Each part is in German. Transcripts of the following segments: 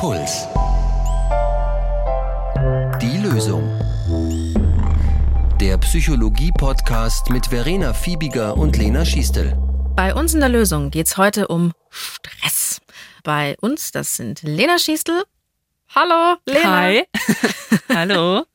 Puls. Die Lösung. Der Psychologie-Podcast mit Verena Fiebiger und Lena Schiestel. Bei uns in der Lösung geht es heute um Stress. Bei uns, das sind Lena Schiestel. Hallo, Lena. Hi. Hallo.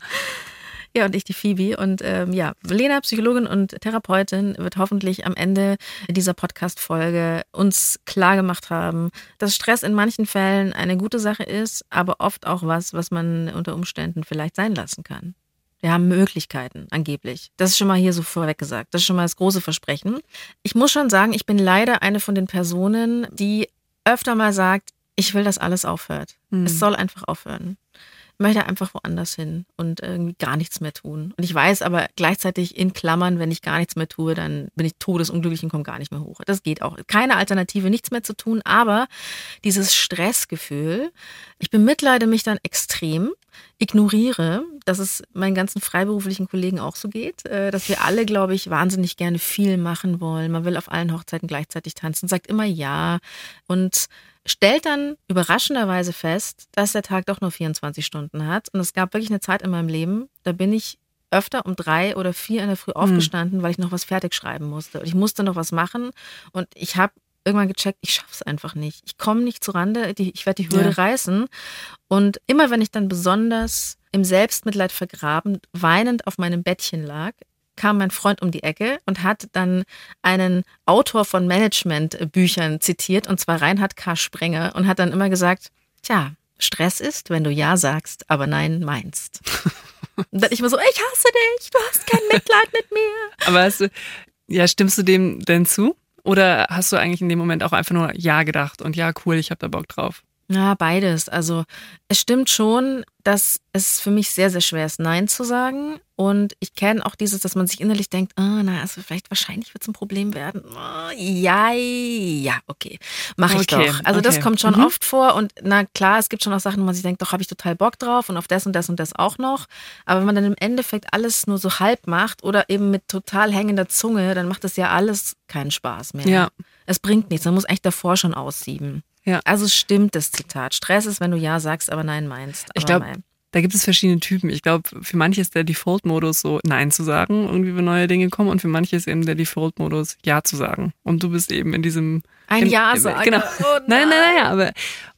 Ja, und ich die Phoebe. Und ähm, ja, Lena, Psychologin und Therapeutin, wird hoffentlich am Ende dieser Podcast-Folge uns klargemacht haben, dass Stress in manchen Fällen eine gute Sache ist, aber oft auch was, was man unter Umständen vielleicht sein lassen kann. Wir haben Möglichkeiten, angeblich. Das ist schon mal hier so vorweg gesagt. Das ist schon mal das große Versprechen. Ich muss schon sagen, ich bin leider eine von den Personen, die öfter mal sagt, ich will, dass alles aufhört. Mhm. Es soll einfach aufhören möchte einfach woanders hin und irgendwie gar nichts mehr tun. Und ich weiß aber gleichzeitig in Klammern, wenn ich gar nichts mehr tue, dann bin ich todesunglücklich und komme gar nicht mehr hoch. Das geht auch. Keine Alternative, nichts mehr zu tun, aber dieses Stressgefühl, ich bemitleide mich dann extrem, ignoriere, dass es meinen ganzen freiberuflichen Kollegen auch so geht, äh, dass wir alle, glaube ich, wahnsinnig gerne viel machen wollen. Man will auf allen Hochzeiten gleichzeitig tanzen, sagt immer ja und stellt dann überraschenderweise fest, dass der Tag doch nur 24 Stunden hat. Und es gab wirklich eine Zeit in meinem Leben, da bin ich öfter um drei oder vier in der Früh hm. aufgestanden, mhm. weil ich noch was fertig schreiben musste. Und ich musste noch was machen. Und ich habe irgendwann gecheckt, ich schaffe es einfach nicht. Ich komme nicht zu Rande, ich werde die Hürde ja. reißen. Und immer wenn ich dann besonders im Selbstmitleid vergraben, weinend auf meinem Bettchen lag, kam mein Freund um die Ecke und hat dann einen Autor von Managementbüchern zitiert, und zwar Reinhard K. Sprenger, und hat dann immer gesagt, tja, Stress ist, wenn du Ja sagst, aber Nein meinst. und dann ich immer so, ich hasse dich, du hast kein Mitleid mit mir. Aber hast du, ja, stimmst du dem denn zu? Oder hast du eigentlich in dem Moment auch einfach nur Ja gedacht und ja, cool, ich habe da Bock drauf? Ja, beides. Also es stimmt schon, dass es für mich sehr, sehr schwer ist, Nein zu sagen. Und ich kenne auch dieses, dass man sich innerlich denkt, oh, na, also vielleicht wahrscheinlich wird es ein Problem werden. Oh, ja, ja, okay, mache ich okay, doch. Also okay. das kommt schon mhm. oft vor. Und na klar, es gibt schon auch Sachen, wo man sich denkt, doch, habe ich total Bock drauf und auf das und das und das auch noch. Aber wenn man dann im Endeffekt alles nur so halb macht oder eben mit total hängender Zunge, dann macht das ja alles keinen Spaß mehr. Ja. Es bringt nichts. Man muss eigentlich davor schon aussieben. Ja. Also stimmt das Zitat. Stress ist, wenn du Ja sagst, aber Nein meinst. Aber ich glaube, da gibt es verschiedene Typen. Ich glaube, für manche ist der Default-Modus so Nein zu sagen, irgendwie wenn neue Dinge kommen, und für manche ist eben der Default-Modus Ja zu sagen. Und du bist eben in diesem ein Ja sagen. Genau. Oh nein, nein, nein, nein, aber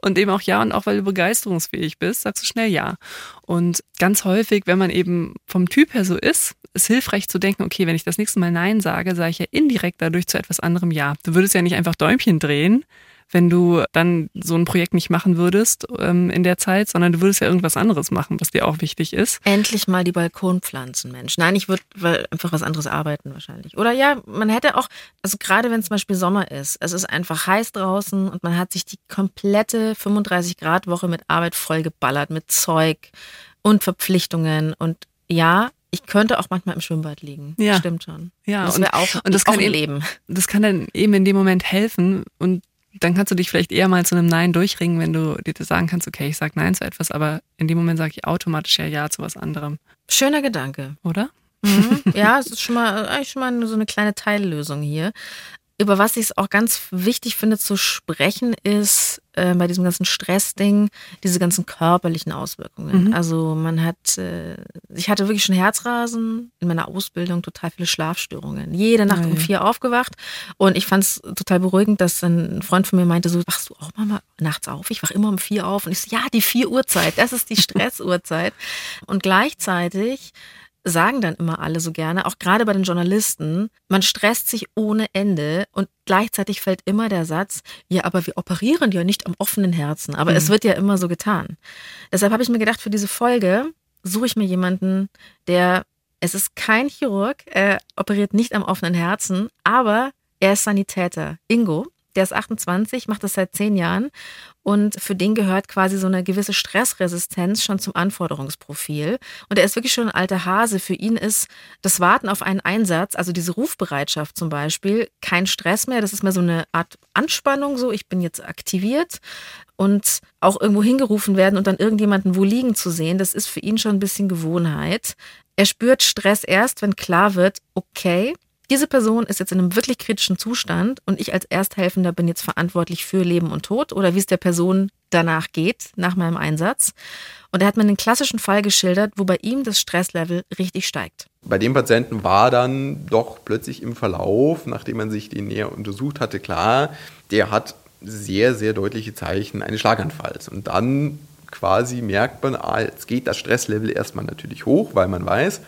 und eben auch Ja und auch weil du begeisterungsfähig bist, sagst du schnell Ja. Und ganz häufig, wenn man eben vom Typ her so ist, ist hilfreich zu denken, okay, wenn ich das nächste Mal Nein sage, sage ich ja indirekt dadurch zu etwas anderem Ja. Du würdest ja nicht einfach Däumchen drehen, wenn du dann so ein Projekt nicht machen würdest ähm, in der Zeit, sondern du würdest ja irgendwas anderes machen, was dir auch wichtig ist. Endlich mal die Balkonpflanzen, Mensch. Nein, ich würde einfach was anderes arbeiten wahrscheinlich. Oder ja, man hätte auch, also gerade wenn es zum Beispiel Sommer ist, es ist einfach heiß draußen und man hat sich die komplette 35 Grad Woche mit Arbeit vollgeballert, mit Zeug und Verpflichtungen und ja, ich könnte auch manchmal im Schwimmbad liegen. Ja. Stimmt schon. Ja, das wäre auch, und das auch kann eben, Leben. Das kann dann eben in dem Moment helfen und dann kannst du dich vielleicht eher mal zu einem Nein durchringen, wenn du dir sagen kannst, okay, ich sage Nein zu etwas, aber in dem Moment sage ich automatisch ja Ja zu was anderem. Schöner Gedanke. Oder? Mhm. Ja, es ist schon mal, eigentlich schon mal so eine kleine Teillösung hier. Über was ich es auch ganz wichtig finde zu sprechen, ist äh, bei diesem ganzen Stressding diese ganzen körperlichen Auswirkungen. Mhm. Also man hat, äh, ich hatte wirklich schon Herzrasen in meiner Ausbildung, total viele Schlafstörungen. Jede Nacht Nein. um vier aufgewacht und ich fand es total beruhigend, dass ein Freund von mir meinte, so wachst du auch mal nachts auf? Ich wach immer um vier auf und ich so, ja, die vier Uhrzeit, das ist die Stressuhrzeit. und gleichzeitig sagen dann immer alle so gerne, auch gerade bei den Journalisten, man stresst sich ohne Ende und gleichzeitig fällt immer der Satz, ja, aber wir operieren ja nicht am offenen Herzen, aber mhm. es wird ja immer so getan. Deshalb habe ich mir gedacht, für diese Folge suche ich mir jemanden, der, es ist kein Chirurg, er operiert nicht am offenen Herzen, aber er ist Sanitäter. Ingo, der ist 28, macht das seit zehn Jahren und für den gehört quasi so eine gewisse Stressresistenz schon zum Anforderungsprofil. Und er ist wirklich schon ein alter Hase. Für ihn ist das Warten auf einen Einsatz, also diese Rufbereitschaft zum Beispiel, kein Stress mehr. Das ist mehr so eine Art Anspannung, so ich bin jetzt aktiviert und auch irgendwo hingerufen werden und dann irgendjemanden wo liegen zu sehen, das ist für ihn schon ein bisschen Gewohnheit. Er spürt Stress erst, wenn klar wird, okay, diese Person ist jetzt in einem wirklich kritischen Zustand und ich als Ersthelfender bin jetzt verantwortlich für Leben und Tod oder wie es der Person danach geht, nach meinem Einsatz. Und er hat mir einen klassischen Fall geschildert, wo bei ihm das Stresslevel richtig steigt. Bei dem Patienten war dann doch plötzlich im Verlauf, nachdem man sich den näher untersucht hatte, klar, der hat sehr, sehr deutliche Zeichen eines Schlaganfalls. Und dann quasi merkt man, ah, jetzt geht das Stresslevel erstmal natürlich hoch, weil man weiß,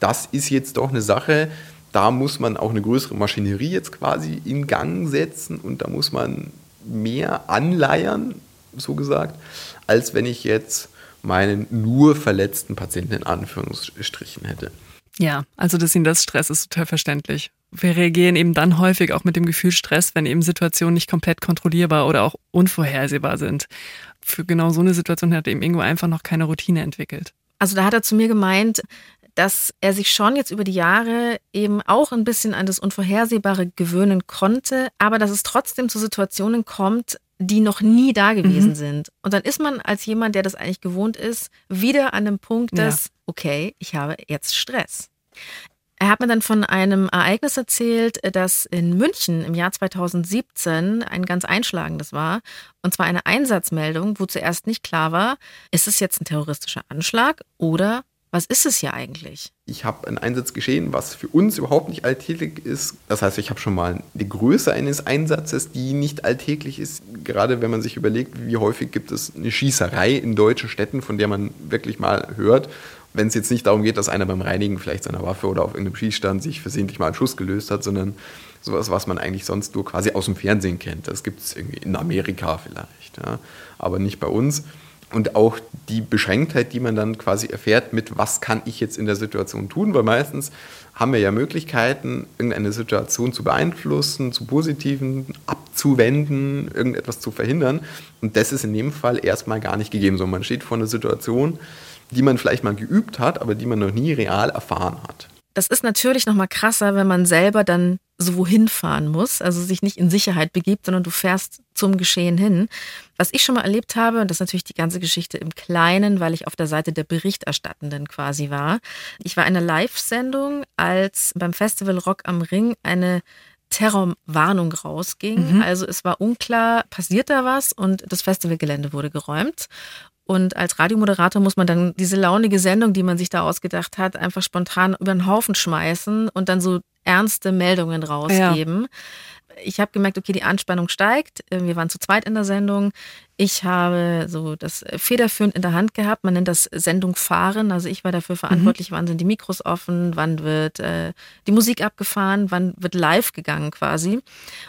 das ist jetzt doch eine Sache, da muss man auch eine größere Maschinerie jetzt quasi in Gang setzen und da muss man mehr anleiern, so gesagt, als wenn ich jetzt meinen nur verletzten Patienten in Anführungsstrichen hätte. Ja, also dass ihn das Stress ist total verständlich. Wir reagieren eben dann häufig auch mit dem Gefühl Stress, wenn eben Situationen nicht komplett kontrollierbar oder auch unvorhersehbar sind. Für genau so eine Situation hat eben Ingo einfach noch keine Routine entwickelt. Also da hat er zu mir gemeint, dass er sich schon jetzt über die Jahre eben auch ein bisschen an das Unvorhersehbare gewöhnen konnte, aber dass es trotzdem zu Situationen kommt, die noch nie da gewesen mhm. sind. Und dann ist man als jemand, der das eigentlich gewohnt ist, wieder an dem Punkt dass, ja. okay, ich habe jetzt Stress. Er hat mir dann von einem Ereignis erzählt, das in München im Jahr 2017 ein ganz einschlagendes war. Und zwar eine Einsatzmeldung, wo zuerst nicht klar war, ist es jetzt ein terroristischer Anschlag oder was ist es hier eigentlich? Ich habe einen Einsatz geschehen, was für uns überhaupt nicht alltäglich ist. Das heißt, ich habe schon mal die Größe eines Einsatzes, die nicht alltäglich ist. Gerade wenn man sich überlegt, wie häufig gibt es eine Schießerei in deutschen Städten, von der man wirklich mal hört. Wenn es jetzt nicht darum geht, dass einer beim Reinigen vielleicht seiner Waffe oder auf irgendeinem Schießstand sich versehentlich mal einen Schuss gelöst hat, sondern sowas, was man eigentlich sonst nur quasi aus dem Fernsehen kennt. Das gibt es irgendwie in Amerika vielleicht, ja. aber nicht bei uns und auch die Beschränktheit, die man dann quasi erfährt mit, was kann ich jetzt in der Situation tun, weil meistens haben wir ja Möglichkeiten, irgendeine Situation zu beeinflussen, zu positiven abzuwenden, irgendetwas zu verhindern. Und das ist in dem Fall erstmal gar nicht gegeben, sondern man steht vor einer Situation, die man vielleicht mal geübt hat, aber die man noch nie real erfahren hat. Das ist natürlich noch mal krasser, wenn man selber dann so wohin fahren muss, also sich nicht in Sicherheit begibt, sondern du fährst zum Geschehen hin. Was ich schon mal erlebt habe, und das ist natürlich die ganze Geschichte im Kleinen, weil ich auf der Seite der Berichterstattenden quasi war. Ich war in einer Live-Sendung, als beim Festival Rock am Ring eine Terrorwarnung rausging. Mhm. Also es war unklar, passiert da was und das Festivalgelände wurde geräumt. Und als Radiomoderator muss man dann diese launige Sendung, die man sich da ausgedacht hat, einfach spontan über den Haufen schmeißen und dann so ernste Meldungen rausgeben. Ja ich habe gemerkt, okay, die Anspannung steigt. Äh, wir waren zu zweit in der Sendung. Ich habe so das federführend in der Hand gehabt. Man nennt das Sendung fahren. Also ich war dafür verantwortlich, mhm. wann sind die Mikros offen, wann wird äh, die Musik abgefahren, wann wird live gegangen quasi.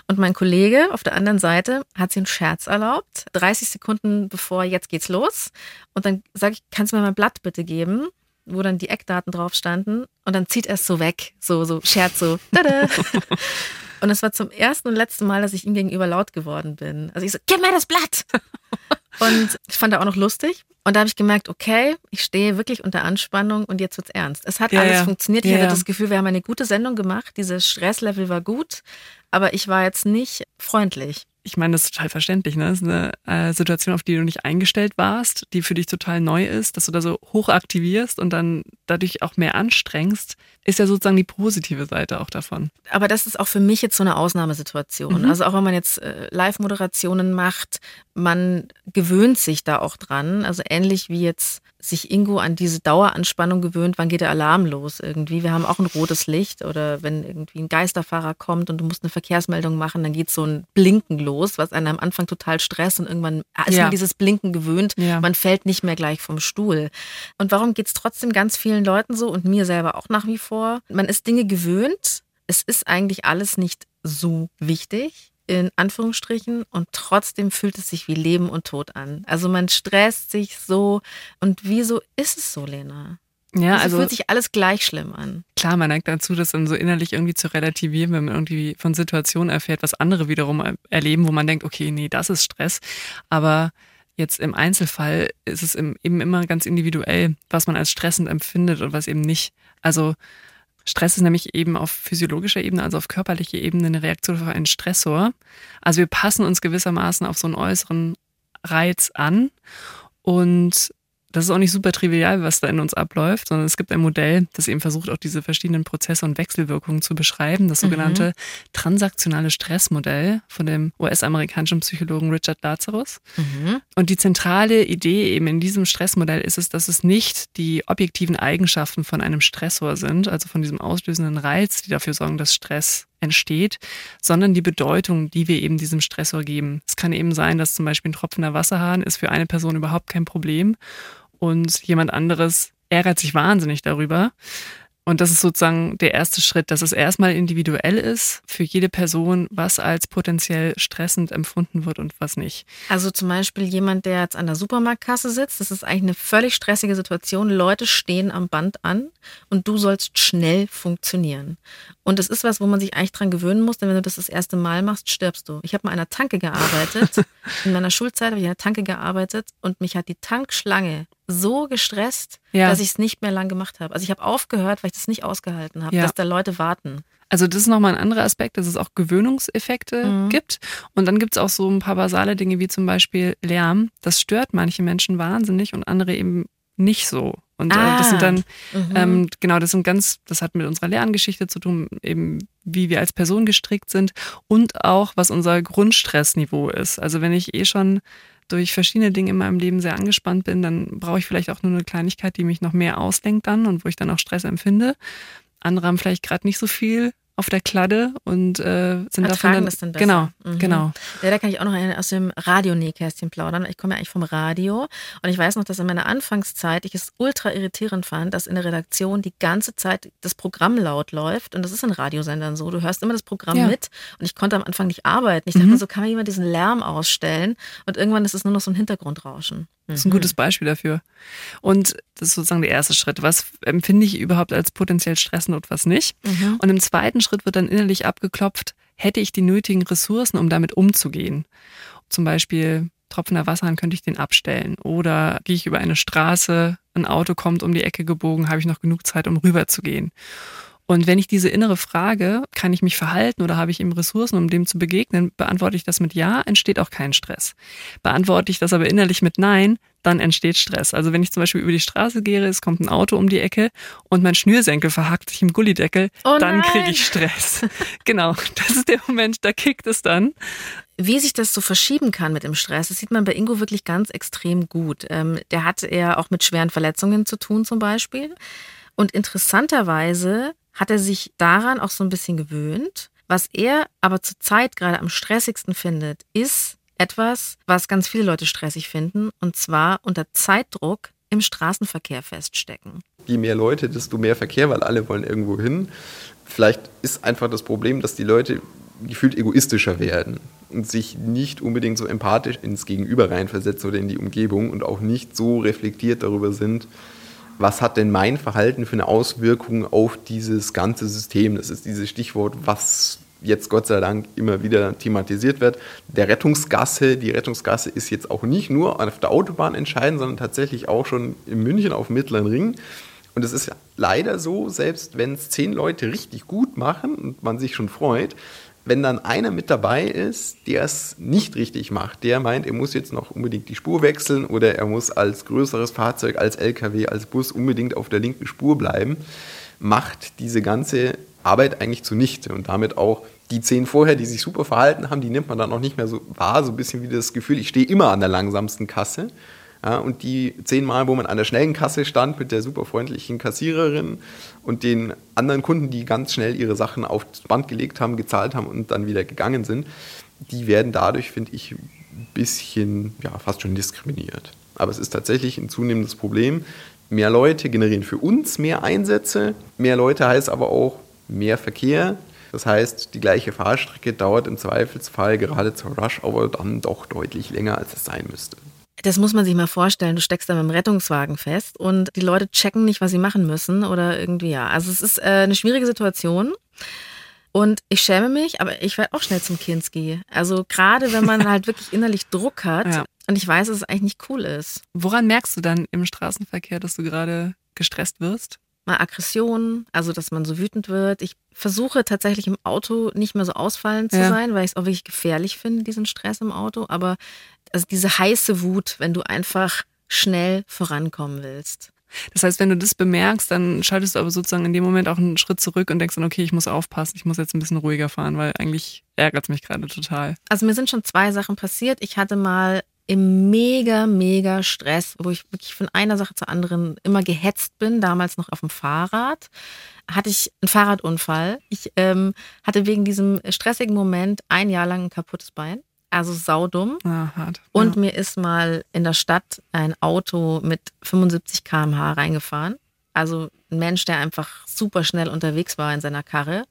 Und mein Kollege auf der anderen Seite hat sich einen Scherz erlaubt. 30 Sekunden bevor jetzt geht's los. Und dann sage ich, kannst du mir mein Blatt bitte geben? wo dann die Eckdaten drauf standen und dann zieht er es so weg, so, so Scherz, so. Tada. Und es war zum ersten und letzten Mal, dass ich ihm gegenüber laut geworden bin. Also ich so, gib mir das Blatt! Und ich fand er auch noch lustig. Und da habe ich gemerkt, okay, ich stehe wirklich unter Anspannung und jetzt wird's ernst. Es hat ja, alles ja. funktioniert. Ich ja, hatte das Gefühl, wir haben eine gute Sendung gemacht. Dieses Stresslevel war gut, aber ich war jetzt nicht freundlich ich meine, das ist total verständlich. Ne? Das ist eine äh, Situation, auf die du nicht eingestellt warst, die für dich total neu ist, dass du da so hoch aktivierst und dann dadurch auch mehr anstrengst, ist ja sozusagen die positive Seite auch davon. Aber das ist auch für mich jetzt so eine Ausnahmesituation. Mhm. Also auch wenn man jetzt äh, Live-Moderationen macht, man gewöhnt sich da auch dran. Also ähnlich wie jetzt sich Ingo an diese Daueranspannung gewöhnt, wann geht der Alarm los irgendwie. Wir haben auch ein rotes Licht oder wenn irgendwie ein Geisterfahrer kommt und du musst eine Verkehrsmeldung machen, dann geht so ein Blinken los, was einen am Anfang total stresst und irgendwann ist ja. man dieses Blinken gewöhnt, ja. man fällt nicht mehr gleich vom Stuhl. Und warum geht es trotzdem ganz vielen Leuten so und mir selber auch nach wie vor? Man ist Dinge gewöhnt, es ist eigentlich alles nicht so wichtig in Anführungsstrichen und trotzdem fühlt es sich wie Leben und Tod an. Also man stresst sich so und wieso ist es so, Lena? Ja, also fühlt sich alles gleich schlimm an. Klar, man neigt dazu, das dann so innerlich irgendwie zu relativieren, wenn man irgendwie von Situationen erfährt, was andere wiederum erleben, wo man denkt, okay, nee, das ist Stress. Aber jetzt im Einzelfall ist es eben immer ganz individuell, was man als stressend empfindet und was eben nicht. Also Stress ist nämlich eben auf physiologischer Ebene, also auf körperlicher Ebene, eine Reaktion auf einen Stressor. Also wir passen uns gewissermaßen auf so einen äußeren Reiz an und das ist auch nicht super trivial, was da in uns abläuft, sondern es gibt ein Modell, das eben versucht, auch diese verschiedenen Prozesse und Wechselwirkungen zu beschreiben. Das sogenannte mhm. transaktionale Stressmodell von dem US-amerikanischen Psychologen Richard Lazarus. Mhm. Und die zentrale Idee eben in diesem Stressmodell ist es, dass es nicht die objektiven Eigenschaften von einem Stressor sind, also von diesem auslösenden Reiz, die dafür sorgen, dass Stress entsteht, sondern die Bedeutung, die wir eben diesem Stressor geben. Es kann eben sein, dass zum Beispiel ein tropfender Wasserhahn ist für eine Person überhaupt kein Problem und jemand anderes ärgert sich wahnsinnig darüber. Und das ist sozusagen der erste Schritt, dass es erstmal individuell ist für jede Person, was als potenziell stressend empfunden wird und was nicht. Also zum Beispiel jemand, der jetzt an der Supermarktkasse sitzt, das ist eigentlich eine völlig stressige Situation. Leute stehen am Band an und du sollst schnell funktionieren. Und das ist was, wo man sich eigentlich dran gewöhnen muss, denn wenn du das das erste Mal machst, stirbst du. Ich habe mal an einer Tanke gearbeitet. In meiner Schulzeit habe ich an einer Tanke gearbeitet und mich hat die Tankschlange so gestresst, ja. dass ich es nicht mehr lang gemacht habe. Also ich habe aufgehört, weil ich das nicht ausgehalten habe, ja. dass da Leute warten. Also das ist nochmal ein anderer Aspekt, dass es auch Gewöhnungseffekte mhm. gibt. Und dann gibt es auch so ein paar basale Dinge wie zum Beispiel Lärm. Das stört manche Menschen wahnsinnig und andere eben nicht so. Und ah. äh, das sind dann, mhm. ähm, genau, das sind ganz, das hat mit unserer Lerngeschichte zu tun, eben wie wir als Person gestrickt sind und auch, was unser Grundstressniveau ist. Also wenn ich eh schon durch verschiedene Dinge in meinem Leben sehr angespannt bin, dann brauche ich vielleicht auch nur eine Kleinigkeit, die mich noch mehr auslenkt dann und wo ich dann auch Stress empfinde. Andere haben vielleicht gerade nicht so viel auf der Kladde und äh, sind davon dann, das dann besser. Genau, mhm. genau. Ja, da kann ich auch noch aus dem Radio-Nähkästchen plaudern. Ich komme ja eigentlich vom Radio und ich weiß noch, dass in meiner Anfangszeit ich es ultra irritierend fand, dass in der Redaktion die ganze Zeit das Programm laut läuft und das ist in Radiosendern so. Du hörst immer das Programm ja. mit und ich konnte am Anfang nicht arbeiten. Ich dachte mhm. mir so, kann man jemand diesen Lärm ausstellen und irgendwann ist es nur noch so ein Hintergrundrauschen. Das ist ein gutes Beispiel dafür. Und das ist sozusagen der erste Schritt. Was empfinde ich überhaupt als potenziell stressend und was nicht? Mhm. Und im zweiten Schritt wird dann innerlich abgeklopft, hätte ich die nötigen Ressourcen, um damit umzugehen? Zum Beispiel tropfender Wasserhahn könnte ich den abstellen. Oder gehe ich über eine Straße, ein Auto kommt um die Ecke gebogen, habe ich noch genug Zeit, um rüber zu gehen? Und wenn ich diese innere Frage, kann ich mich verhalten oder habe ich eben Ressourcen, um dem zu begegnen, beantworte ich das mit Ja, entsteht auch kein Stress. Beantworte ich das aber innerlich mit Nein, dann entsteht Stress. Also wenn ich zum Beispiel über die Straße gehe, es kommt ein Auto um die Ecke und mein Schnürsenkel verhakt sich im Gullideckel, oh dann kriege ich Stress. genau, das ist der Moment, da kickt es dann. Wie sich das so verschieben kann mit dem Stress, das sieht man bei Ingo wirklich ganz extrem gut. Ähm, der hat ja auch mit schweren Verletzungen zu tun zum Beispiel. Und interessanterweise hat er sich daran auch so ein bisschen gewöhnt. Was er aber zurzeit gerade am stressigsten findet, ist etwas, was ganz viele Leute stressig finden, und zwar unter Zeitdruck im Straßenverkehr feststecken. Je mehr Leute, desto mehr Verkehr, weil alle wollen irgendwo hin. Vielleicht ist einfach das Problem, dass die Leute gefühlt egoistischer werden und sich nicht unbedingt so empathisch ins Gegenüber reinversetzen oder in die Umgebung und auch nicht so reflektiert darüber sind, was hat denn mein Verhalten für eine Auswirkung auf dieses ganze System? Das ist dieses Stichwort, was jetzt Gott sei Dank immer wieder thematisiert wird. Der Rettungsgasse, die Rettungsgasse ist jetzt auch nicht nur auf der Autobahn entscheidend, sondern tatsächlich auch schon in München auf dem Mittleren Ring. Und es ist leider so, selbst wenn es zehn Leute richtig gut machen und man sich schon freut, wenn dann einer mit dabei ist, der es nicht richtig macht, der meint, er muss jetzt noch unbedingt die Spur wechseln oder er muss als größeres Fahrzeug, als LKW, als Bus unbedingt auf der linken Spur bleiben, macht diese ganze Arbeit eigentlich zunichte und damit auch die zehn vorher, die sich super verhalten haben, die nimmt man dann auch nicht mehr so wahr, so ein bisschen wie das Gefühl, ich stehe immer an der langsamsten Kasse. Ja, und die zehnmal, wo man an der schnellen Kasse stand mit der super freundlichen Kassiererin und den anderen Kunden, die ganz schnell ihre Sachen aufs Band gelegt haben, gezahlt haben und dann wieder gegangen sind, die werden dadurch, finde ich, ein bisschen, ja, fast schon diskriminiert. Aber es ist tatsächlich ein zunehmendes Problem. Mehr Leute generieren für uns mehr Einsätze. Mehr Leute heißt aber auch mehr Verkehr. Das heißt, die gleiche Fahrstrecke dauert im Zweifelsfall gerade zur Rush aber dann doch deutlich länger, als es sein müsste. Das muss man sich mal vorstellen. Du steckst da mit dem Rettungswagen fest und die Leute checken nicht, was sie machen müssen oder irgendwie ja. Also es ist äh, eine schwierige Situation. Und ich schäme mich, aber ich werde auch schnell zum Kinski. Also gerade wenn man halt wirklich innerlich Druck hat ja. und ich weiß, dass es eigentlich nicht cool ist. Woran merkst du dann im Straßenverkehr, dass du gerade gestresst wirst? Mal Aggression, also dass man so wütend wird. Ich versuche tatsächlich im Auto nicht mehr so ausfallend zu ja. sein, weil ich es auch wirklich gefährlich finde, diesen Stress im Auto. Aber also diese heiße Wut, wenn du einfach schnell vorankommen willst. Das heißt, wenn du das bemerkst, dann schaltest du aber sozusagen in dem Moment auch einen Schritt zurück und denkst dann, okay, ich muss aufpassen, ich muss jetzt ein bisschen ruhiger fahren, weil eigentlich ärgert es mich gerade total. Also mir sind schon zwei Sachen passiert. Ich hatte mal im mega, mega Stress, wo ich wirklich von einer Sache zur anderen immer gehetzt bin, damals noch auf dem Fahrrad, hatte ich einen Fahrradunfall. Ich ähm, hatte wegen diesem stressigen Moment ein Jahr lang ein kaputtes Bein. Also saudumm. Ah, hart. Und ja. mir ist mal in der Stadt ein Auto mit 75 km/h reingefahren. Also ein Mensch, der einfach super schnell unterwegs war in seiner Karre.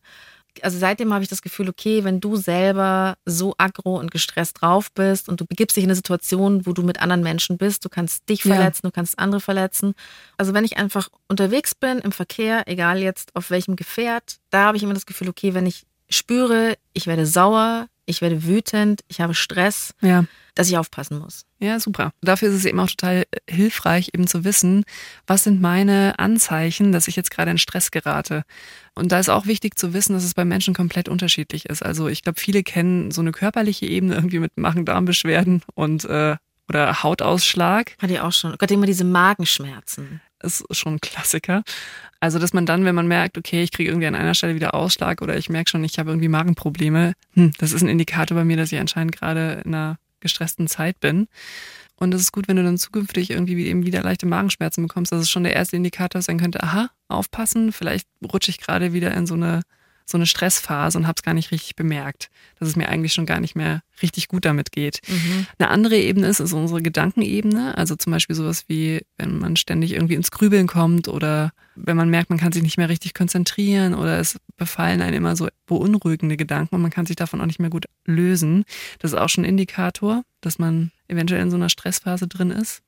Also seitdem habe ich das Gefühl, okay, wenn du selber so aggro und gestresst drauf bist und du begibst dich in eine Situation, wo du mit anderen Menschen bist, du kannst dich Ja. verletzen, du kannst andere verletzen. Also wenn ich einfach unterwegs bin im Verkehr, egal jetzt auf welchem Gefährt, da habe ich immer das Gefühl, okay, wenn ich spüre, ich werde sauer, ich werde wütend, ich habe Stress, ja. dass ich aufpassen muss. Ja, super. Dafür ist es eben auch total äh, hilfreich, eben zu wissen, was sind meine Anzeichen, dass ich jetzt gerade in Stress gerate. Und da ist auch wichtig zu wissen, dass es bei Menschen komplett unterschiedlich ist. Also ich glaube, viele kennen so eine körperliche Ebene irgendwie mit Magen-Darm-Beschwerden und äh, oder Hautausschlag. Hatte ich auch schon. Gott, immer diese Magenschmerzen. ist schon ein Klassiker. Also, dass man dann, wenn man merkt, okay, ich kriege irgendwie an einer Stelle wieder Ausschlag oder ich merke schon, ich habe irgendwie Magenprobleme, hm, das ist ein Indikator bei mir, dass ich anscheinend gerade in einer gestressten Zeit bin. Und es ist gut, wenn du dann zukünftig irgendwie eben wieder leichte Magenschmerzen bekommst. Das ist schon der erste Indikator sein könnte, aha, aufpassen, vielleicht rutsche ich gerade wieder in so eine, so eine Stressphase und habe es gar nicht richtig bemerkt, dass es mir eigentlich schon gar nicht mehr richtig gut damit geht. Eine andere Ebene ist, ist unsere Gedankenebene. Also zum Beispiel sowas wie, wenn man ständig irgendwie ins Grübeln kommt oder wenn man merkt, man kann sich nicht mehr richtig konzentrieren oder es befallen einen immer so beunruhigende Gedanken und man kann sich davon auch nicht mehr gut lösen. Das ist auch schon ein Indikator, dass man eventuell in so einer Stressphase drin ist.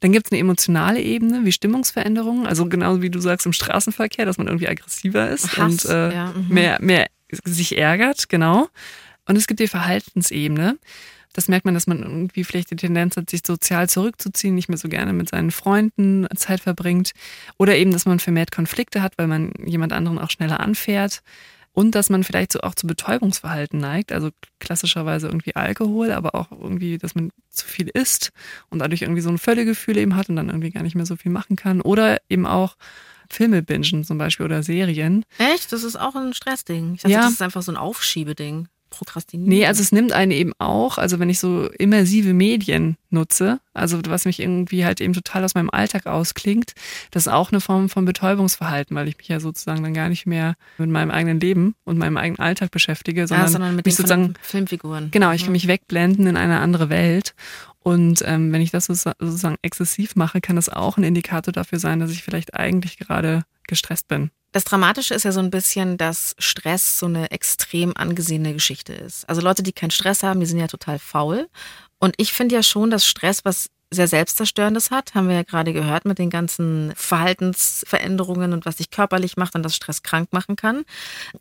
Dann gibt es eine emotionale Ebene wie Stimmungsveränderungen, also genau wie du sagst im Straßenverkehr, dass man irgendwie aggressiver ist Hass, und äh, ja, mhm. mehr, mehr sich ärgert, genau. Und es gibt die Verhaltensebene. Das merkt man, dass man irgendwie vielleicht die Tendenz hat, sich sozial zurückzuziehen, nicht mehr so gerne mit seinen Freunden Zeit verbringt. Oder eben, dass man vermehrt Konflikte hat, weil man jemand anderen auch schneller anfährt. Und dass man vielleicht so auch zu Betäubungsverhalten neigt, also klassischerweise irgendwie Alkohol, aber auch irgendwie, dass man zu viel isst und dadurch irgendwie so ein Völlegefühl eben hat und dann irgendwie gar nicht mehr so viel machen kann. Oder eben auch Filme bingen zum Beispiel oder Serien. Echt? Das ist auch ein Stressding. Ich dachte, Ja. das ist einfach so ein Aufschiebeding. Prokrastinieren. Nee, also es nimmt einen eben auch, also wenn ich so immersive Medien nutze, also was mich irgendwie halt eben total aus meinem Alltag ausklingt, das ist auch eine Form von Betäubungsverhalten, weil ich mich ja sozusagen dann gar nicht mehr mit meinem eigenen Leben und meinem eigenen Alltag beschäftige, sondern, ja, sondern mit mich den sozusagen Film- Filmfiguren. Genau, ich kann mich wegblenden in eine andere Welt. Und ähm, wenn ich das sozusa- sozusagen exzessiv mache, kann das auch ein Indikator dafür sein, dass ich vielleicht eigentlich gerade gestresst bin. Das Dramatische ist ja so ein bisschen, dass Stress so eine extrem angesehene Geschichte ist. Also Leute, die keinen Stress haben, die sind ja total faul. Und ich finde ja schon, dass Stress was sehr selbstzerstörendes hat, haben wir ja gerade gehört mit den ganzen Verhaltensveränderungen und was sich körperlich macht und das Stress krank machen kann.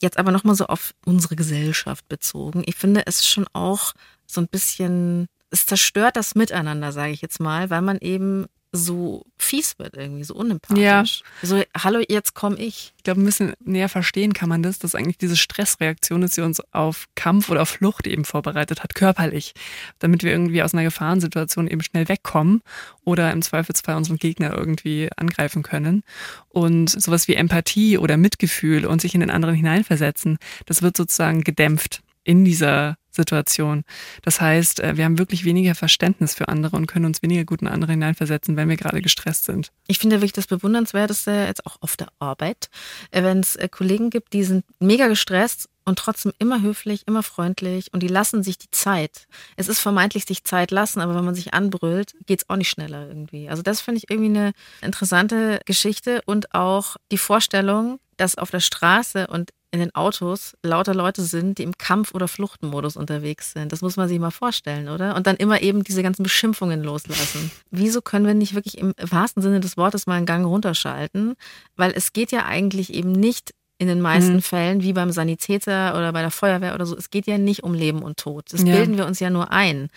Jetzt aber nochmal so auf unsere Gesellschaft bezogen. Ich finde es schon auch so ein bisschen, es zerstört das Miteinander, sage ich jetzt mal, weil man eben so fies wird irgendwie, so unempathisch. Ja. So, hallo, jetzt komme ich. Ich glaube, ein bisschen näher verstehen kann man das, dass eigentlich diese Stressreaktion ist, die uns auf Kampf oder auf Flucht eben vorbereitet hat, körperlich, damit wir irgendwie aus einer Gefahrensituation eben schnell wegkommen oder im Zweifelsfall unseren Gegner irgendwie angreifen können. Und sowas wie Empathie oder Mitgefühl und sich in den anderen hineinversetzen, das wird sozusagen gedämpft in dieser Situation. Das heißt, äh, wir haben wirklich weniger Verständnis für andere und können uns weniger gut in andere hineinversetzen, wenn wir gerade gestresst sind. Ich finde wirklich das Bewundernswerteste jetzt auch auf der Arbeit, äh, wenn es äh, Kollegen gibt, die sind mega gestresst und trotzdem immer höflich, immer freundlich und die lassen sich die Zeit. Es ist vermeintlich sich Zeit lassen, aber wenn man sich anbrüllt, geht es auch nicht schneller irgendwie. Also das finde ich irgendwie eine interessante Geschichte und auch die Vorstellung, dass auf der Straße und in den Autos lauter Leute sind, die im Kampf- oder Fluchtmodus unterwegs sind. Das muss man sich mal vorstellen, oder? Und dann immer eben diese ganzen Beschimpfungen loslassen. Wieso können wir nicht wirklich im wahrsten Sinne des Wortes mal einen Gang runterschalten? Weil es geht ja eigentlich eben nicht in den meisten Mhm. Fällen, wie beim Sanitäter oder bei der Feuerwehr oder so, es geht ja nicht um Leben und Tod. Das Ja. bilden wir uns ja nur ein.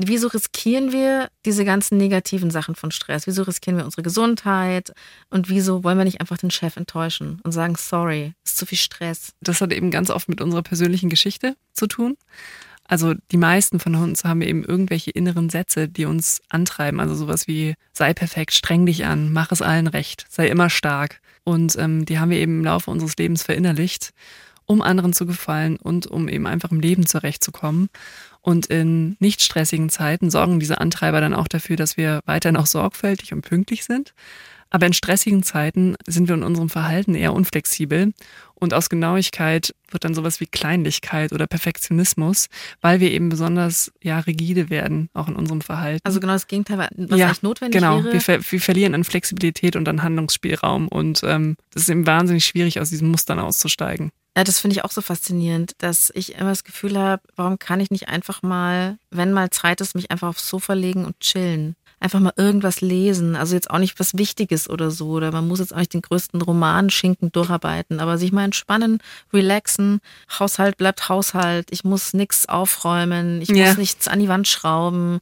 Wieso riskieren wir diese ganzen negativen Sachen von Stress? Wieso riskieren wir unsere Gesundheit? Und wieso wollen wir nicht einfach den Chef enttäuschen und sagen, sorry, ist zu viel Stress? Das hat eben ganz oft mit unserer persönlichen Geschichte zu tun. Also die meisten von uns haben eben irgendwelche inneren Sätze, die uns antreiben. Also sowas wie sei perfekt, streng dich an, mach es allen recht, sei immer stark. Und ähm, die haben wir eben im Laufe unseres Lebens verinnerlicht, um anderen zu gefallen und um eben einfach im Leben zurechtzukommen. Und in nicht stressigen Zeiten sorgen diese Antreiber dann auch dafür, dass wir weiter noch sorgfältig und pünktlich sind. Aber in stressigen Zeiten sind wir in unserem Verhalten eher unflexibel und aus Genauigkeit wird dann sowas wie Kleinlichkeit oder Perfektionismus, weil wir eben besonders ja rigide werden, auch in unserem Verhalten. Also genau das Gegenteil, was ja, eigentlich notwendig genau. wäre. Wir, ver wir verlieren an Flexibilität und an Handlungsspielraum und ähm, das ist eben wahnsinnig schwierig, aus diesen Mustern auszusteigen. Ja, das finde ich auch so faszinierend, dass ich immer das Gefühl habe, warum kann ich nicht einfach mal, wenn mal Zeit ist, mich einfach aufs Sofa legen und chillen? einfach mal irgendwas lesen. Also jetzt auch nicht was Wichtiges oder so. Oder man muss jetzt auch nicht den größten Roman schinken durcharbeiten, aber sich mal entspannen, relaxen. Haushalt bleibt Haushalt. Ich muss nichts aufräumen. Ich Ja. muss nichts an die Wand schrauben.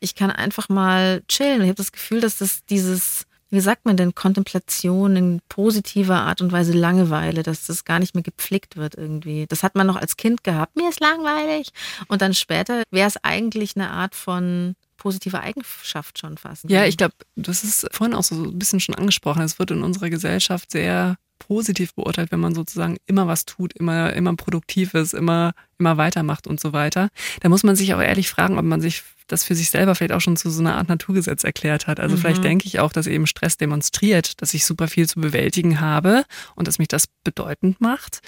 Ich kann einfach mal chillen. Ich habe das Gefühl, dass das dieses, wie sagt man denn, Kontemplation in positiver Art und Weise Langeweile, dass das gar nicht mehr gepflegt wird irgendwie. Das hat man noch als Kind gehabt. Mir ist langweilig. Und dann später wäre es eigentlich eine Art von positiver Eigenschaft schon fast. Ja, ich glaube, das ist vorhin auch so ein bisschen schon angesprochen. Es wird in unserer Gesellschaft sehr positiv beurteilt, wenn man sozusagen immer was tut, immer, immer produktiv ist, immer, immer weitermacht und so weiter. Da muss man sich auch ehrlich fragen, ob man sich das für sich selber vielleicht auch schon zu so einer Art Naturgesetz erklärt hat. Also vielleicht denke ich auch, dass eben Stress demonstriert, dass ich super viel zu bewältigen habe und dass mich das bedeutend macht.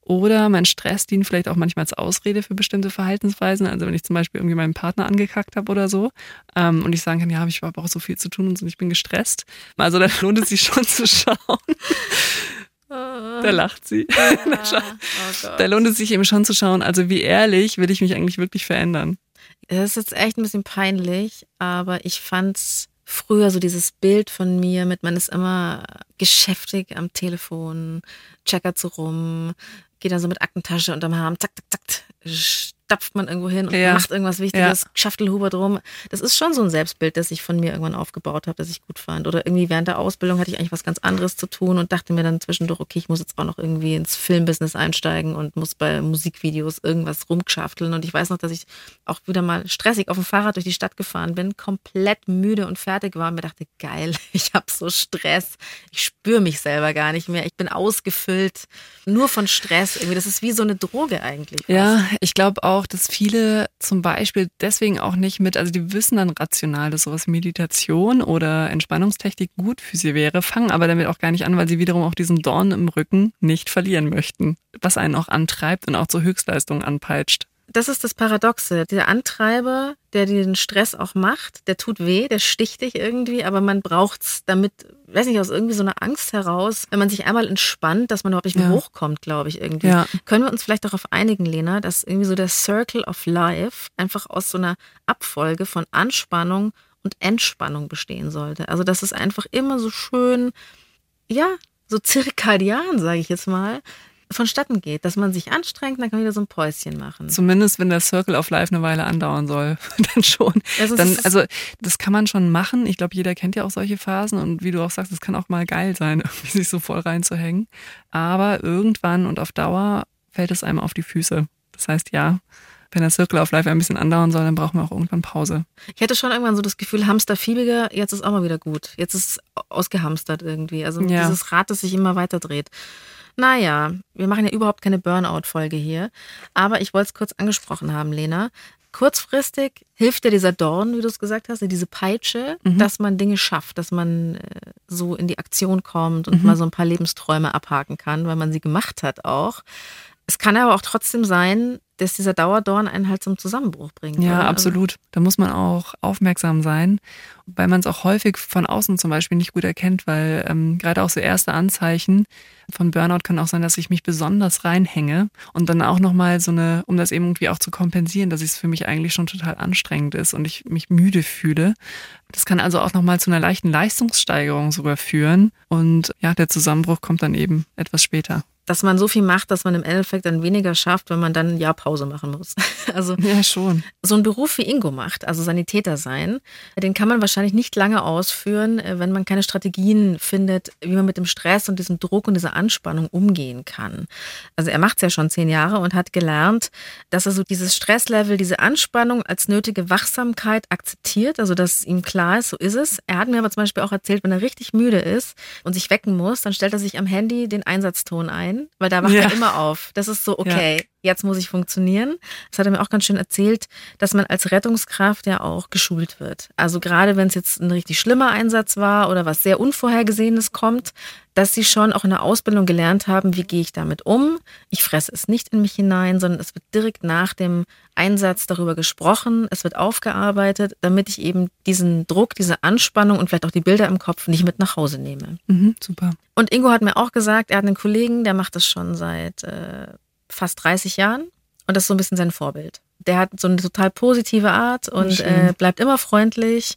Oder mein Stress dient vielleicht auch manchmal als Ausrede für bestimmte Verhaltensweisen. Also wenn ich zum Beispiel irgendwie meinen Partner angekackt habe oder so ähm, und ich sagen kann, ja, ich habe auch so viel zu tun und ich bin gestresst. Also da lohnt es sich schon zu schauen. Da lacht sie. oh Da lohnt es sich eben schon zu schauen, also wie ehrlich will ich mich eigentlich wirklich verändern. Das ist jetzt echt ein bisschen peinlich, aber ich fand's früher so dieses Bild von mir mit, man ist immer geschäftig am Telefon, checkert so rum, geht dann so mit Aktentasche unterm Arm, zack, zack, zack, stapft man irgendwo hin und Ja. macht irgendwas Wichtiges, Schaftelhuber drum. Das ist schon so ein Selbstbild, das ich von mir irgendwann aufgebaut habe, das ich gut fand. Oder irgendwie während der Ausbildung hatte ich eigentlich was ganz anderes zu tun und dachte mir dann zwischendurch, okay, ich muss jetzt auch noch irgendwie ins Filmbusiness einsteigen und muss bei Musikvideos irgendwas rumgeschafteln. Und ich weiß noch, dass ich auch wieder mal stressig auf dem Fahrrad durch die Stadt gefahren bin, komplett müde und fertig war und mir dachte, geil, ich habe so Stress. Ich spüre mich selber gar nicht mehr. Ich bin ausgefüllt nur von Stress. Irgendwie, das ist wie so eine Droge eigentlich. Ja, ich glaube auch, dass viele zum Beispiel deswegen auch nicht mit, also die wissen dann rational, dass sowas Meditation oder Entspannungstechnik gut für sie wäre, fangen aber damit auch gar nicht an, weil sie wiederum auch diesen Dorn im Rücken nicht verlieren möchten, was einen auch antreibt und auch zur Höchstleistung anpeitscht. Das ist das Paradoxe. Der Antreiber, der den Stress auch macht, der tut weh, der sticht dich irgendwie, aber man braucht's damit, weiß nicht, aus irgendwie so einer Angst heraus, wenn man sich einmal entspannt, dass man überhaupt nicht mehr Ja. hochkommt, glaube ich, irgendwie. Ja. Können wir uns vielleicht darauf einigen, Lena, dass irgendwie so der Circle of Life einfach aus so einer Abfolge von Anspannung und Entspannung bestehen sollte. Also, dass es einfach immer so schön, ja, so zirkadian, sage ich jetzt mal, vonstatten geht, dass man sich anstrengt, dann kann man wieder so ein Päuschen machen. Zumindest wenn der Circle of Life eine Weile andauern soll, dann schon. Also dann, also das kann man schon machen. Ich glaube, jeder kennt ja auch solche Phasen und wie du auch sagst, es kann auch mal geil sein, sich so voll reinzuhängen. Aber irgendwann und auf Dauer fällt es einem auf die Füße. Das heißt, ja, wenn der Circle of Life ein bisschen andauern soll, dann brauchen wir auch irgendwann Pause. Ich hatte schon irgendwann so das Gefühl, Hamsterfiebiger, jetzt ist auch mal wieder gut. Jetzt ist es ausgehamstert irgendwie. Also Ja. dieses Rad, das sich immer weiter dreht. Naja, wir machen ja überhaupt keine Burnout-Folge hier. Aber ich wollte es kurz angesprochen haben, Lena. Kurzfristig hilft dir dieser Dorn, wie du es gesagt hast, diese Peitsche, dass man Dinge schafft, dass man äh, so in die Aktion kommt und mal so ein paar Lebensträume abhaken kann, weil man sie gemacht hat auch. Es kann aber auch trotzdem sein, dass dieser Dauerdorn einen halt zum Zusammenbruch bringt. Ja, oder? Also- absolut. Da muss man auch aufmerksam sein, weil man es auch häufig von außen zum Beispiel nicht gut erkennt, weil ähm, gerade auch so erste Anzeichen von Burnout können auch sein, dass ich mich besonders reinhänge und dann auch nochmal so eine, um das eben irgendwie auch zu kompensieren, dass es für mich eigentlich schon total anstrengend ist und ich mich müde fühle. Das kann also auch nochmal zu einer leichten Leistungssteigerung sogar führen und ja, der Zusammenbruch kommt dann eben etwas später. Dass man so viel macht, dass man im Endeffekt dann weniger schafft, wenn man dann ein Jahr Pause machen muss. Also ja, schon. So ein Beruf wie Ingo macht, also Sanitäter sein, den kann man wahrscheinlich nicht lange ausführen, äh, wenn man keine Strategien findet, wie man mit dem Stress und diesem Druck und dieser Anspannung umgehen kann. Also er macht es ja schon zehn Jahre und hat gelernt, dass er so dieses Stresslevel, diese Anspannung als nötige Wachsamkeit akzeptiert, also dass ihm klar ist, so ist es. Er hat mir aber zum Beispiel auch erzählt, wenn er richtig müde ist und sich wecken muss, dann stellt er sich am Handy den Einsatzton ein, weil da wacht ja. er immer auf. Das ist so, okay, ja jetzt muss ich funktionieren. Das hat er mir auch ganz schön erzählt, dass man als Rettungskraft ja auch geschult wird. Also gerade wenn es jetzt ein richtig schlimmer Einsatz war oder was sehr Unvorhergesehenes kommt, dass sie schon auch in der Ausbildung gelernt haben, wie gehe ich damit um. Ich fresse es nicht in mich hinein, sondern es wird direkt nach dem Einsatz darüber gesprochen, es wird aufgearbeitet, damit ich eben diesen Druck, diese Anspannung und vielleicht auch die Bilder im Kopf nicht mit nach Hause nehme. Mhm, super. Und Ingo hat mir auch gesagt, er hat einen Kollegen, der macht das schon seit äh, fast 30 Jahren und das ist so ein bisschen sein Vorbild. Der hat so eine total positive Art und äh, bleibt immer freundlich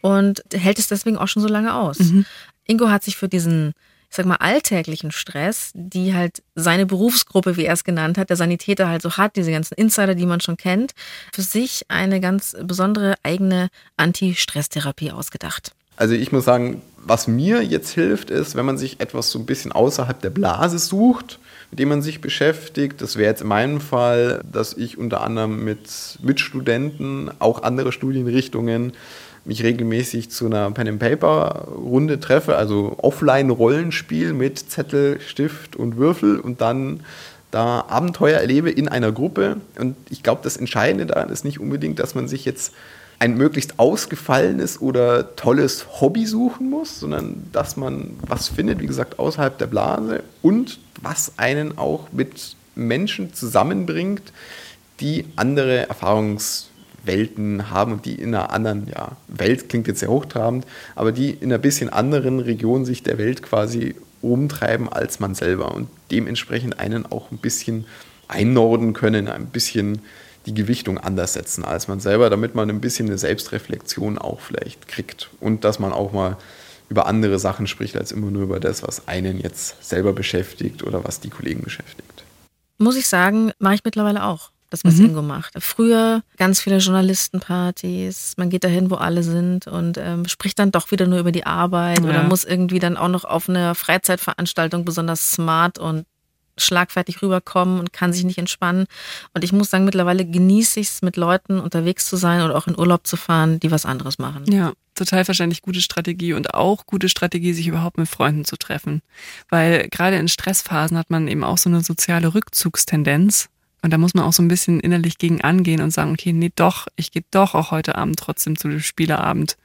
und hält es deswegen auch schon so lange aus. Mhm. Ingo hat sich für diesen, ich sag mal, alltäglichen Stress, die halt seine Berufsgruppe, wie er es genannt hat, der Sanitäter halt so hat, diese ganzen Insider, die man schon kennt, für sich eine ganz besondere eigene Anti-Stress-Therapie ausgedacht. Also ich muss sagen, was mir jetzt hilft, ist, wenn man sich etwas so ein bisschen außerhalb der Blase sucht, mit dem man sich beschäftigt. Das wäre jetzt in meinem Fall, dass ich unter anderem mit Mitstudenten, auch andere Studienrichtungen, mich regelmäßig zu einer Pen-and-Paper-Runde treffe, also Offline-Rollenspiel mit Zettel, Stift und Würfel und dann da Abenteuer erlebe in einer Gruppe. Und ich glaube, das Entscheidende daran ist nicht unbedingt, dass man sich jetzt ein möglichst ausgefallenes oder tolles Hobby suchen muss, sondern dass man was findet, wie gesagt, außerhalb der Blase und was einen auch mit Menschen zusammenbringt, die andere Erfahrungswelten haben und die in einer anderen, ja, Welt klingt jetzt sehr hochtrabend, aber die in einer bisschen anderen Region sich der Welt quasi umtreiben als man selber und dementsprechend einen auch ein bisschen einnorden können, ein bisschen die Gewichtung anders setzen als man selber, damit man ein bisschen eine Selbstreflexion auch vielleicht kriegt und dass man auch mal über andere Sachen spricht, als immer nur über das, was einen jetzt selber beschäftigt oder was die Kollegen beschäftigt. Muss ich sagen, mache ich mittlerweile auch. Das, was mhm. Ingo macht. Früher ganz viele Journalistenpartys, man geht dahin, wo alle sind und ähm, spricht dann doch wieder nur über die Arbeit ja. oder muss irgendwie dann auch noch auf einer Freizeitveranstaltung besonders smart und schlagfertig rüberkommen und kann sich nicht entspannen. Und ich muss sagen, mittlerweile genieße ich es, mit Leuten unterwegs zu sein oder auch in Urlaub zu fahren, die was anderes machen. Ja, total verständlich gute Strategie und auch gute Strategie, sich überhaupt mit Freunden zu treffen. Weil gerade in Stressphasen hat man eben auch so eine soziale Rückzugstendenz. Und da muss man auch so ein bisschen innerlich gegen angehen und sagen, okay, nee, doch, ich gehe doch auch heute Abend trotzdem zu dem Spieleabend.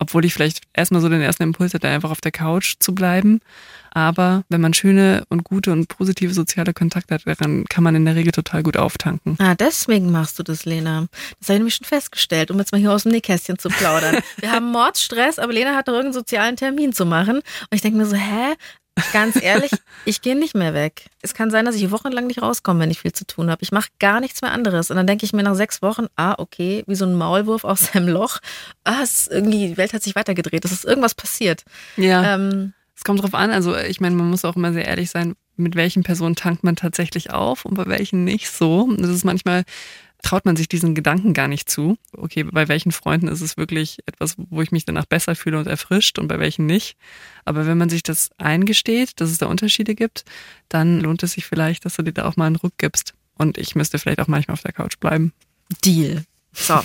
Obwohl ich vielleicht erstmal so den ersten Impuls hatte, einfach auf der Couch zu bleiben. Aber wenn man schöne und gute und positive soziale Kontakte hat, dann kann man in der Regel total gut auftanken. Ah, deswegen machst du das, Lena. Das habe ich nämlich schon festgestellt, um jetzt mal hier aus dem Nähkästchen zu plaudern. Wir haben Mordstress, aber Lena hat doch irgendeinen sozialen Termin zu machen. Und ich denke mir so, hä? Ganz ehrlich, ich gehe nicht mehr weg. Es kann sein, dass ich wochenlang nicht rauskomme, wenn ich viel zu tun habe. Ich mache gar nichts mehr anderes. Und dann denke ich mir nach sechs Wochen, ah, okay, wie so ein Maulwurf aus seinem Loch. Ah, es ist irgendwie, die Welt hat sich weitergedreht. Es ist irgendwas passiert. Ja. Ähm, es kommt drauf an. Also ich meine, man muss auch immer sehr ehrlich sein, mit welchen Personen tankt man tatsächlich auf und bei welchen nicht so. Das ist manchmal traut man sich diesen Gedanken gar nicht zu. Okay, bei welchen Freunden ist es wirklich etwas, wo ich mich danach besser fühle und erfrischt und bei welchen nicht. Aber wenn man sich das eingesteht, dass es da Unterschiede gibt, dann lohnt es sich vielleicht, dass du dir da auch mal einen Ruck gibst. Und ich müsste vielleicht auch manchmal auf der Couch bleiben. Deal. So,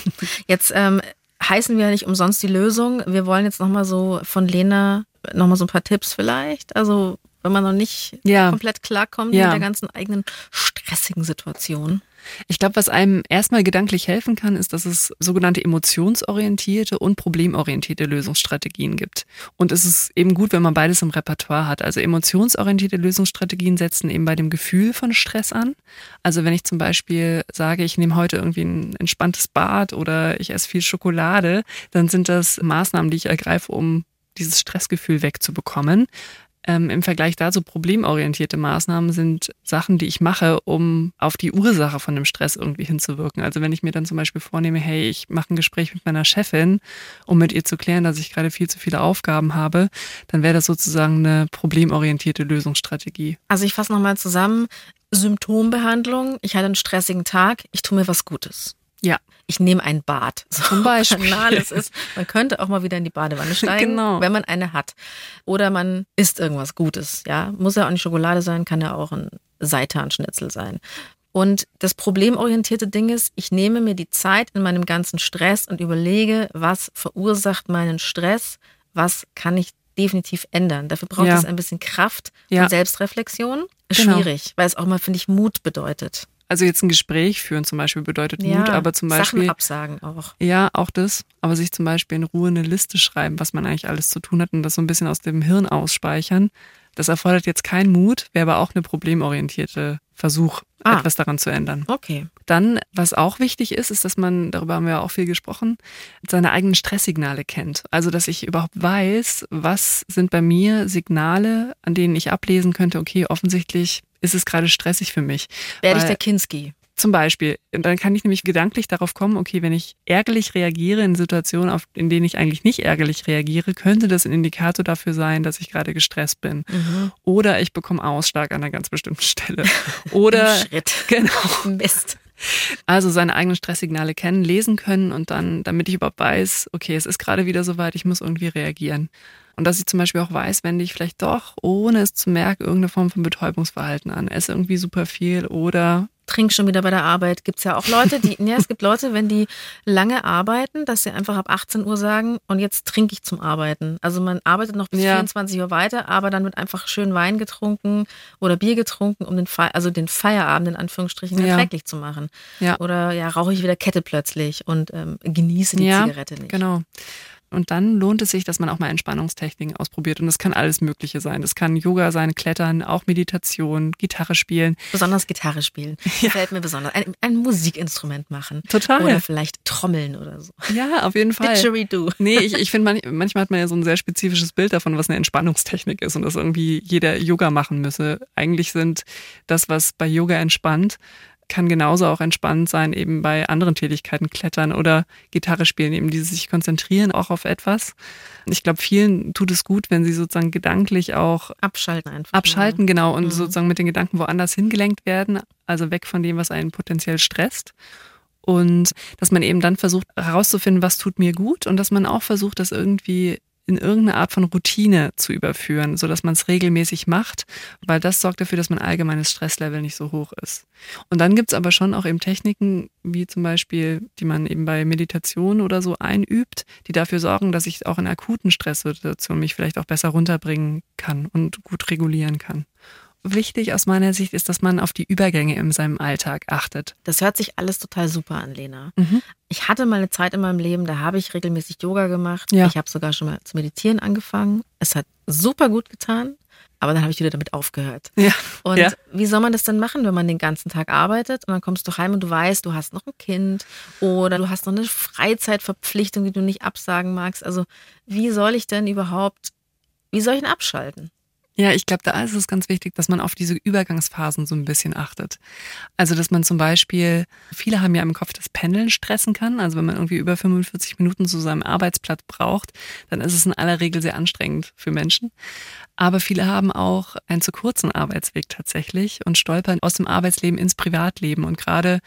jetzt ähm, heißen wir nicht umsonst die Lösung. Wir wollen jetzt nochmal so von Lena nochmal so ein paar Tipps vielleicht. Also wenn man noch nicht ja. komplett klarkommt ja. mit der ganzen eigenen stressigen Situation. Ich glaube, was einem erstmal gedanklich helfen kann, ist, dass es sogenannte emotionsorientierte und problemorientierte Lösungsstrategien gibt. Und es ist eben gut, wenn man beides im Repertoire hat. Also emotionsorientierte Lösungsstrategien setzen eben bei dem Gefühl von Stress an. Also wenn ich zum Beispiel sage, ich nehme heute irgendwie ein entspanntes Bad oder ich esse viel Schokolade, dann sind das Maßnahmen, die ich ergreife, um dieses Stressgefühl wegzubekommen. Ähm, Im Vergleich dazu problemorientierte Maßnahmen sind Sachen, die ich mache, um auf die Ursache von dem Stress irgendwie hinzuwirken. Also wenn ich mir dann zum Beispiel vornehme, hey, ich mache ein Gespräch mit meiner Chefin, um mit ihr zu klären, dass ich gerade viel zu viele Aufgaben habe, dann wäre das sozusagen eine problemorientierte Lösungsstrategie. Also ich fasse nochmal zusammen. Symptombehandlung, ich hatte einen stressigen Tag, ich tue mir was Gutes. Ja. Ich nehme ein Bad. So Zum Beispiel. banal es ist. Man könnte auch mal wieder in die Badewanne steigen, Genau. wenn man eine hat. Oder man isst irgendwas Gutes. Ja, muss ja auch nicht Schokolade sein, kann ja auch ein Seitanschnitzel sein. Und das problemorientierte Ding ist, ich nehme mir die Zeit in meinem ganzen Stress und überlege, was verursacht meinen Stress, was kann ich definitiv ändern. Dafür braucht Ja. es ein bisschen Kraft Ja. und Selbstreflexion. Ist Genau. schwierig, weil es auch mal, finde ich, Mut bedeutet. Also jetzt ein Gespräch führen zum Beispiel bedeutet Mut, aber zum Beispiel. Sachen absagen auch. Ja, auch das. Aber sich zum Beispiel in Ruhe eine Liste schreiben, was man eigentlich alles zu tun hat und das so ein bisschen aus dem Hirn ausspeichern. Das erfordert jetzt keinen Mut, wäre aber auch eine problemorientierte Versuch, Ah. etwas daran zu ändern. Okay. Dann, was auch wichtig ist, ist, dass man, darüber haben wir ja auch viel gesprochen, seine eigenen Stresssignale kennt. Also, dass ich überhaupt weiß, was sind bei mir Signale, an denen ich ablesen könnte, okay, offensichtlich ist es gerade stressig für mich. Werde ich der Kinski. Zum Beispiel, dann kann ich nämlich gedanklich darauf kommen, okay, wenn ich ärgerlich reagiere in Situationen, auf, in denen ich eigentlich nicht ärgerlich reagiere, könnte das ein Indikator dafür sein, dass ich gerade gestresst bin. Mhm. Oder ich bekomme Ausschlag an einer ganz bestimmten Stelle. Oder Schritt. genau. Mist. Also seine eigenen Stresssignale kennen, lesen können und dann, damit ich überhaupt weiß, okay, es ist gerade wieder soweit, ich muss irgendwie reagieren. Und dass ich zum Beispiel auch weiß, wenn ich vielleicht doch, ohne es zu merken, irgendeine Form von Betäubungsverhalten an, esse irgendwie super viel oder Trink schon wieder bei der Arbeit. Gibt's ja auch Leute, die, ja, es gibt Leute, wenn die lange arbeiten, dass sie einfach ab 18 Uhr sagen, und jetzt trinke ich zum Arbeiten. Also man arbeitet noch bis Ja. 24 Uhr weiter, aber dann wird einfach schön Wein getrunken oder Bier getrunken, um den, Fe also den Feierabend in Anführungsstrichen Ja. erträglich zu machen. Ja. Oder ja, rauche ich wieder Kette plötzlich und ähm, genieße die Zigarette nicht. Genau. Und dann lohnt es sich, dass man auch mal Entspannungstechniken ausprobiert. Und das kann alles Mögliche sein. Das kann Yoga sein, Klettern, auch Meditation, Gitarre spielen. Besonders Gitarre spielen. Gefällt mir besonders. Ein, ein Musikinstrument machen. Total. Oder vielleicht trommeln oder so. Ja, auf jeden Fall. Didgeridoo. Nee, ich, ich finde, manch, manchmal hat man ja so ein sehr spezifisches Bild davon, was eine Entspannungstechnik ist und dass irgendwie jeder Yoga machen müsse. Eigentlich sind das, was bei Yoga entspannt, kann genauso auch entspannt sein, eben bei anderen Tätigkeiten, Klettern oder Gitarre spielen, eben die sich konzentrieren auch auf etwas. Ich glaube, vielen tut es gut, wenn sie sozusagen gedanklich auch Abschalten einfach. abschalten, genau, und Mhm. sozusagen mit den Gedanken woanders hingelenkt werden, also weg von dem, was einen potenziell stresst. Und dass man eben dann versucht herauszufinden, was tut mir gut und dass man auch versucht, das irgendwie in irgendeine Art von Routine zu überführen, so dass man es regelmäßig macht, weil das sorgt dafür, dass mein allgemeines Stresslevel nicht so hoch ist. Und dann gibt's aber schon auch eben Techniken, wie zum Beispiel, die man eben bei Meditation oder so einübt, die dafür sorgen, dass ich auch in akuten Stresssituationen mich vielleicht auch besser runterbringen kann und gut regulieren kann. Wichtig aus meiner Sicht ist, dass man auf die Übergänge in seinem Alltag achtet. Das hört sich alles total super an, Lena. Mhm. Ich hatte mal eine Zeit in meinem Leben, da habe ich regelmäßig Yoga gemacht. Ja. Ich habe sogar schon mal zu meditieren angefangen. Es hat super gut getan, aber dann habe ich wieder damit aufgehört. Ja. Und Ja. wie soll man das denn machen, wenn man den ganzen Tag arbeitet und dann kommst du heim und du weißt, du hast noch ein Kind oder du hast noch eine Freizeitverpflichtung, die du nicht absagen magst. Also wie soll ich denn überhaupt, wie soll ich denn abschalten? Ja, ich glaube, da ist es ganz wichtig, dass man auf diese Übergangsphasen so ein bisschen achtet. Also, dass man zum Beispiel, viele haben ja im Kopf, dass Pendeln stressen kann. Also, wenn man irgendwie über 45 Minuten zu seinem Arbeitsplatz braucht, dann ist es in aller Regel sehr anstrengend für Menschen. Aber viele haben auch einen zu kurzen Arbeitsweg tatsächlich und stolpern aus dem Arbeitsleben ins Privatleben. Und gerade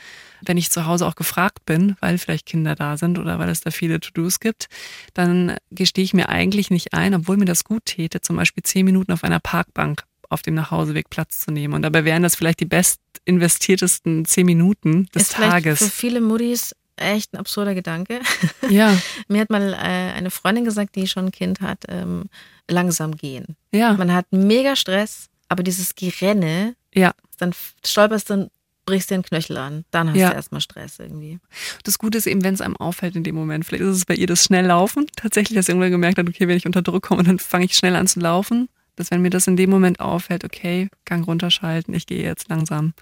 wenn ich zu Hause auch gefragt bin, weil vielleicht Kinder da sind oder weil es da viele To-Dos gibt, dann gestehe ich mir eigentlich nicht ein, obwohl mir das gut täte, zum Beispiel zehn Minuten auf einer Parkbank auf dem Nachhauseweg Platz zu nehmen. Und dabei wären das vielleicht die best investiertesten zehn Minuten des ist vielleicht für Tages. viele Muttis echt ein absurder Gedanke. Ja, Mir hat mal äh, eine Freundin gesagt, die schon ein Kind hat, ähm, langsam gehen. ja, Man hat mega Stress, aber dieses Gerenne, ja. dann stolperst du und brichst dir den Knöchel an. Dann hast Ja. du erstmal Stress irgendwie. Das Gute ist eben, wenn es einem auffällt in dem Moment. Vielleicht ist es bei ihr das Schnelllaufen. Tatsächlich, dass sie irgendwann gemerkt hat, okay, wenn ich unter Druck komme, dann fange ich schnell an zu laufen. Dass wenn mir das in dem Moment auffällt, okay, Gang runterschalten, ich gehe jetzt langsam.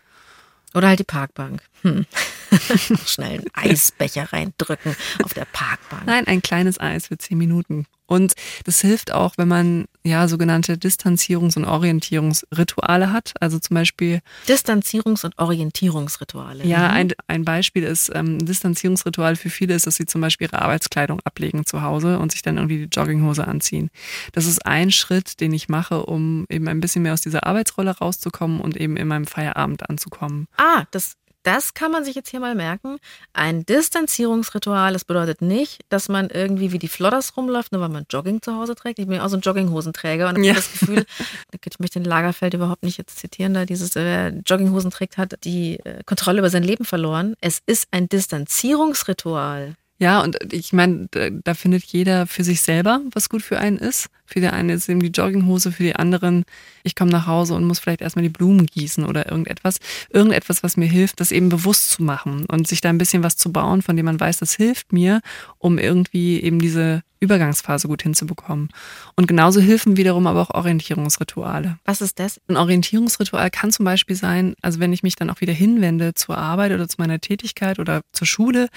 Oder halt die Parkbank. Hm. Schnell einen Eisbecher reindrücken auf der Parkbahn. Nein, ein kleines Eis für zehn Minuten. Und das hilft auch, wenn man ja sogenannte Distanzierungs- und Orientierungsrituale hat. Also zum Beispiel. Distanzierungs- und Orientierungsrituale. Ja, Mhm. ein, ein Beispiel ist, ähm, ein Distanzierungsritual für viele ist, dass sie zum Beispiel ihre Arbeitskleidung ablegen zu Hause und sich dann irgendwie die Jogginghose anziehen. Das ist ein Schritt, den ich mache, um eben ein bisschen mehr aus dieser Arbeitsrolle rauszukommen und eben in meinem Feierabend anzukommen. Ah, das, das kann man sich jetzt hier mal merken. Ein Distanzierungsritual, das bedeutet nicht, dass man irgendwie wie die Flodders rumläuft, nur weil man Jogging zu Hause trägt. Ich bin ja auch so ein Jogginghosenträger und habe Ja. das Gefühl, ich möchte den Lagerfeld überhaupt nicht jetzt zitieren, da dieses äh, Jogginghosen trägt, hat die äh, Kontrolle über sein Leben verloren. Es ist ein Distanzierungsritual. Ja, und ich meine, da, da findet jeder für sich selber, was gut für einen ist. Für die einen ist eben die Jogginghose, für die anderen, ich komme nach Hause und muss vielleicht erstmal die Blumen gießen oder irgendetwas. Irgendetwas, was mir hilft, das eben bewusst zu machen und sich da ein bisschen was zu bauen, von dem man weiß, das hilft mir, um irgendwie eben diese Übergangsphase gut hinzubekommen. Und genauso helfen wiederum aber auch Orientierungsrituale. Was ist das? Ein Orientierungsritual kann zum Beispiel sein, also wenn ich mich dann auch wieder hinwende zur Arbeit oder zu meiner Tätigkeit oder zur Schule,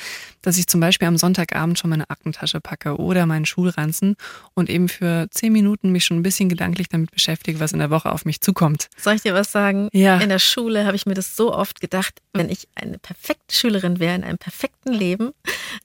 dass ich zum Beispiel am Sonntagabend schon meine Aktentasche packe oder meinen Schulranzen und eben für zehn Minuten mich schon ein bisschen gedanklich damit beschäftige, was in der Woche auf mich zukommt. Soll ich dir was sagen? Ja. In der Schule habe ich mir das so oft gedacht, wenn ich eine perfekte Schülerin wäre in einem perfekten Leben,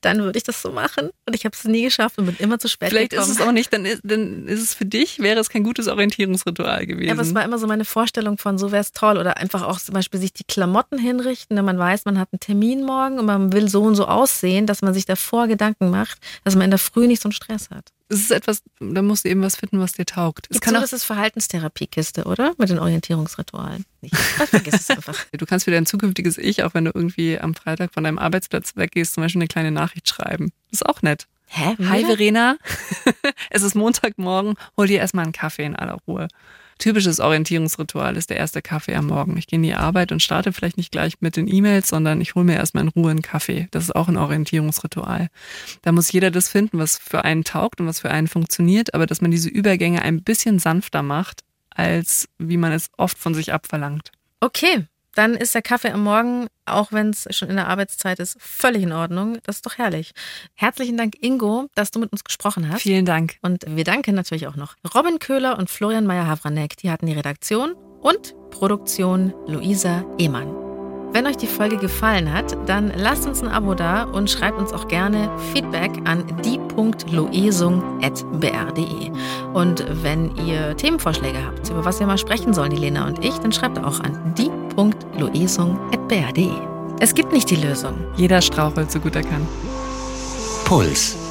dann würde ich das so machen. Und ich habe es nie geschafft und bin immer zu spät Vielleicht gekommen. ist es auch nicht, dann ist, dann ist es für dich, wäre es kein gutes Orientierungsritual gewesen. Ja, aber es war immer so meine Vorstellung von, so wäre es toll. Oder einfach auch zum Beispiel sich die Klamotten hinrichten, wenn man weiß, man hat einen Termin morgen und man will so und so aussehen, dass man sich davor Gedanken macht, dass man in der Früh nicht so einen Stress hat. Es ist etwas, da musst du eben was finden, was dir taugt. Es Gibt's kann so, auch, das ist Verhaltenstherapiekiste, oder? Mit den Orientierungsritualen. Nicht. Ich vergiss es einfach. du kannst für dein zukünftiges Ich, auch wenn du irgendwie am Freitag von deinem Arbeitsplatz weggehst, zum Beispiel eine kleine Nachricht schreiben. Das ist auch nett. Hä? Hi? Verena, es ist Montagmorgen, hol dir erstmal einen Kaffee in aller Ruhe. Typisches Orientierungsritual ist der erste Kaffee am Morgen. Ich gehe in die Arbeit und starte vielleicht nicht gleich mit den E-Mails, sondern ich hole mir erstmal in Ruhe einen Kaffee. Das ist auch ein Orientierungsritual. Da muss jeder das finden, was für einen taugt und was für einen funktioniert, aber dass man diese Übergänge ein bisschen sanfter macht, als wie man es oft von sich abverlangt. Okay, dann ist der Kaffee am Morgen, auch wenn es schon in der Arbeitszeit ist, völlig in Ordnung. Das ist doch herrlich. Herzlichen Dank, Ingo, dass du mit uns gesprochen hast. Vielen Dank. Und wir danken natürlich auch noch Robin Köhler und Florian Meyer-Havranek. Die hatten die Redaktion und Produktion Luisa Ehmann. Wenn euch die Folge gefallen hat, dann lasst uns ein Abo da und schreibt uns auch gerne Feedback an die.loesung.br.de. Und wenn ihr Themenvorschläge habt, über was wir mal sprechen sollen, die Lena und ich, dann schreibt auch an die.loesung.br.de. Es gibt nicht die Lösung. Jeder strauchelt so gut er kann. Puls.